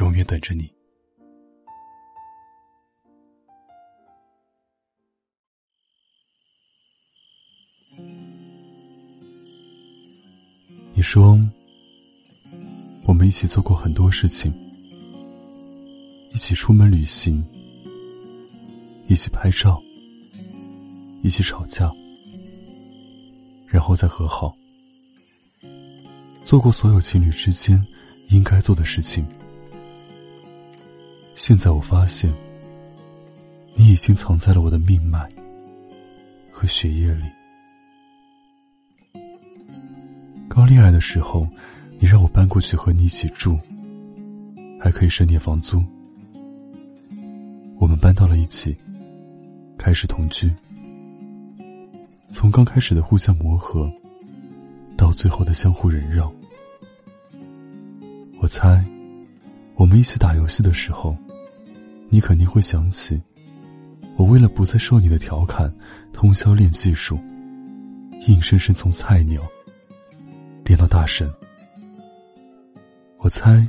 永远等着你。你说，我们一起做过很多事情，一起出门旅行，一起拍照，一起吵架，然后再和好，做过所有情侣之间应该做的事情。现在我发现，你已经藏在了我的命脉和血液里。刚恋爱的时候，你让我搬过去和你一起住，还可以省点房租。我们搬到了一起，开始同居。从刚开始的互相磨合，到最后的相互忍让，我猜，我们一起打游戏的时候。你肯定会想起，我为了不再受你的调侃，通宵练技术，硬生生从菜鸟练到大神。我猜，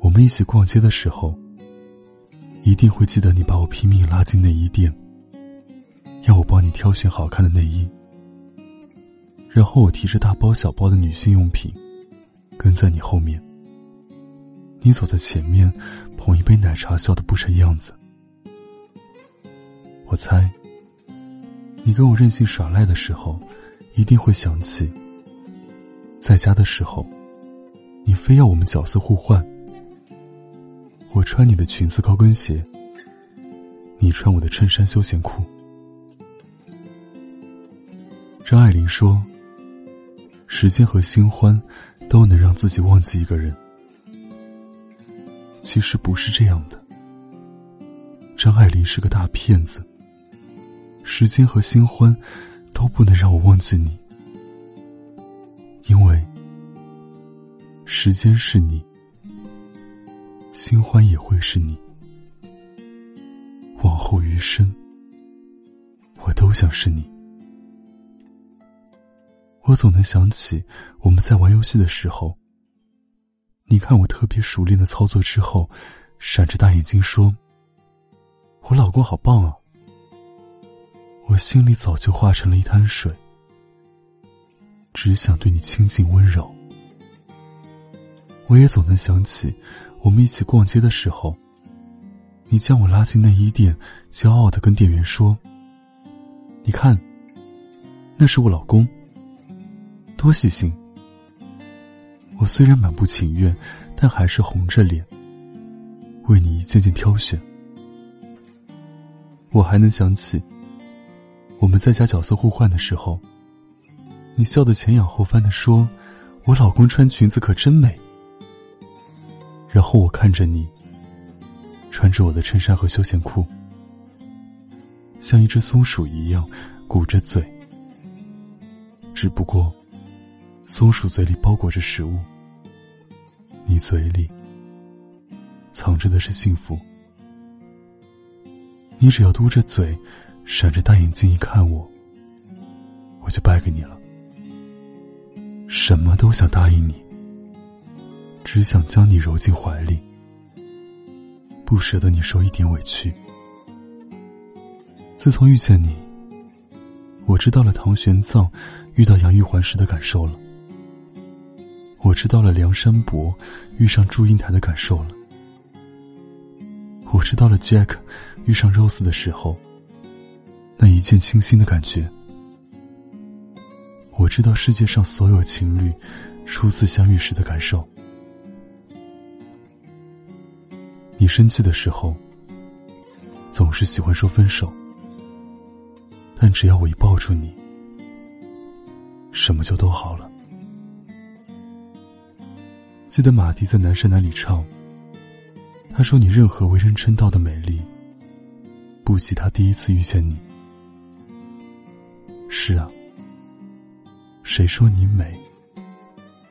我们一起逛街的时候，一定会记得你把我拼命拉进内衣店，要我帮你挑选好看的内衣，然后我提着大包小包的女性用品，跟在你后面。你走在前面，捧一杯奶茶，笑得不成样子。我猜，你跟我任性耍赖的时候，一定会想起，在家的时候，你非要我们角色互换。我穿你的裙子高跟鞋，你穿我的衬衫休闲裤。张爱玲说：“时间和新欢，都能让自己忘记一个人。”其实不是这样的。张爱玲是个大骗子。时间和新欢都不能让我忘记你，因为时间是你，新欢也会是你。往后余生，我都想是你。我总能想起我们在玩游戏的时候。你看我特别熟练的操作之后，闪着大眼睛说：“我老公好棒啊！”我心里早就化成了一滩水，只想对你亲近温柔。我也总能想起，我们一起逛街的时候，你将我拉进内衣店，骄傲的跟店员说：“你看，那是我老公，多细心。”我虽然满不情愿，但还是红着脸为你一件件挑选。我还能想起，我们在家角色互换的时候，你笑得前仰后翻的说：“我老公穿裙子可真美。”然后我看着你，穿着我的衬衫和休闲裤，像一只松鼠一样鼓着嘴，只不过松鼠嘴里包裹着食物。你嘴里藏着的是幸福，你只要嘟着嘴，闪着大眼睛一看我，我就败给你了。什么都想答应你，只想将你揉进怀里，不舍得你受一点委屈。自从遇见你，我知道了唐玄奘遇到杨玉环时的感受了。我知道了梁山伯遇上祝英台的感受了，我知道了 Jack 遇上 Rose 的时候那一见倾心的感觉，我知道世界上所有情侣初次相遇时的感受。你生气的时候总是喜欢说分手，但只要我一抱住你，什么就都好了。记得马迪在《南山南》里唱：“他说：“你任何为人称道的美丽，不及他第一次遇见你。”是啊，谁说你美，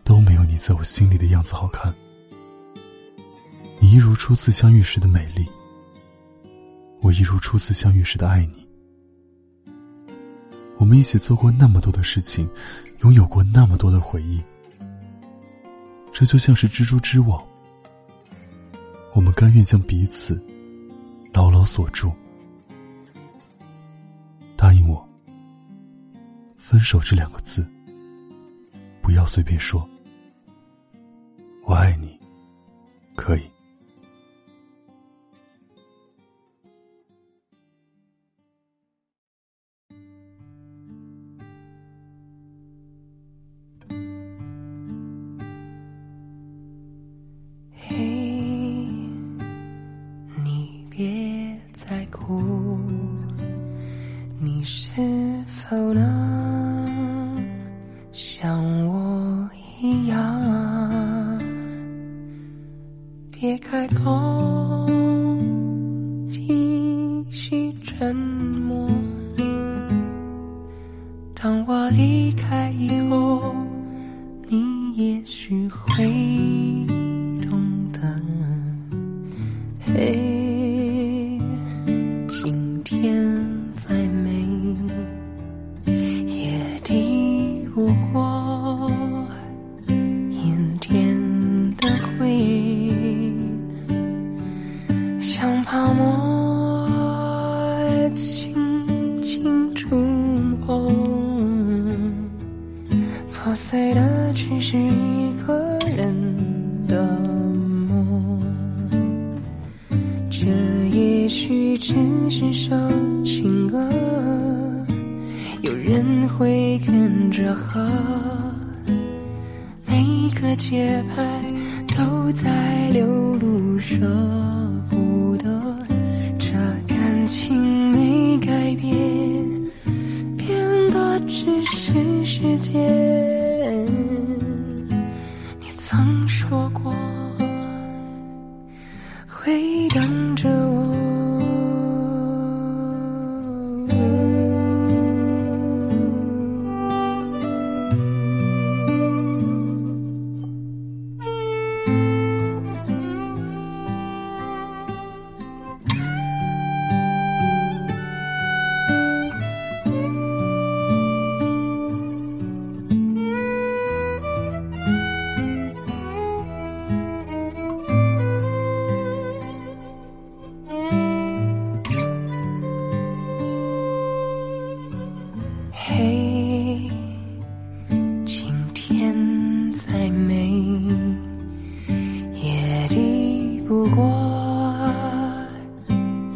都没有你在我心里的样子好看。你一如初次相遇时的美丽，我一如初次相遇时的爱你。我们一起做过那么多的事情，拥有过那么多的回忆。这就像是蜘蛛织网，我们甘愿将彼此牢牢锁住。答应我，分手这两个字，不要随便说。我爱你，在哭你是否能像我一样，别开口，继续沉默。当我离开以后，你也许会回忆像泡沫轻轻触碰，破碎的只是一个人的梦。这也许只是首情歌，有人会跟着和，每个节拍在流露着。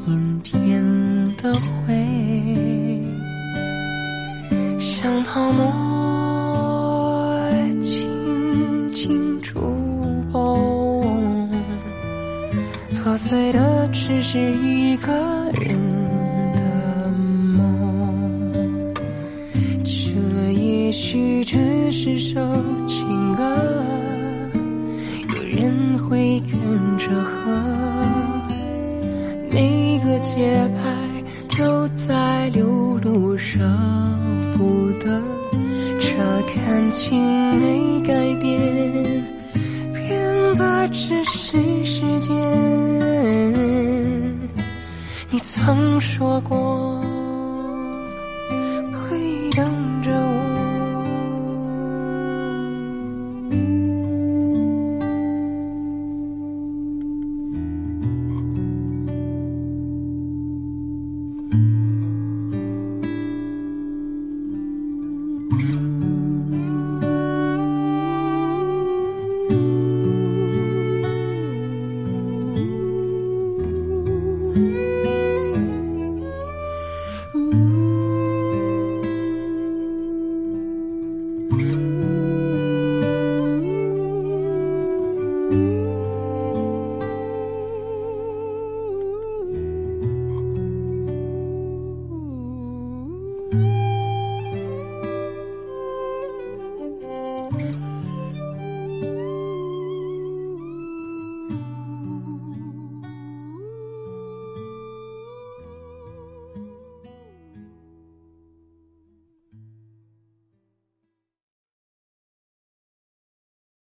阴天的灰，像泡沫轻轻触碰，破碎的只是一个人的梦。这也许只是首情没改变，变的只是时间。你曾说过。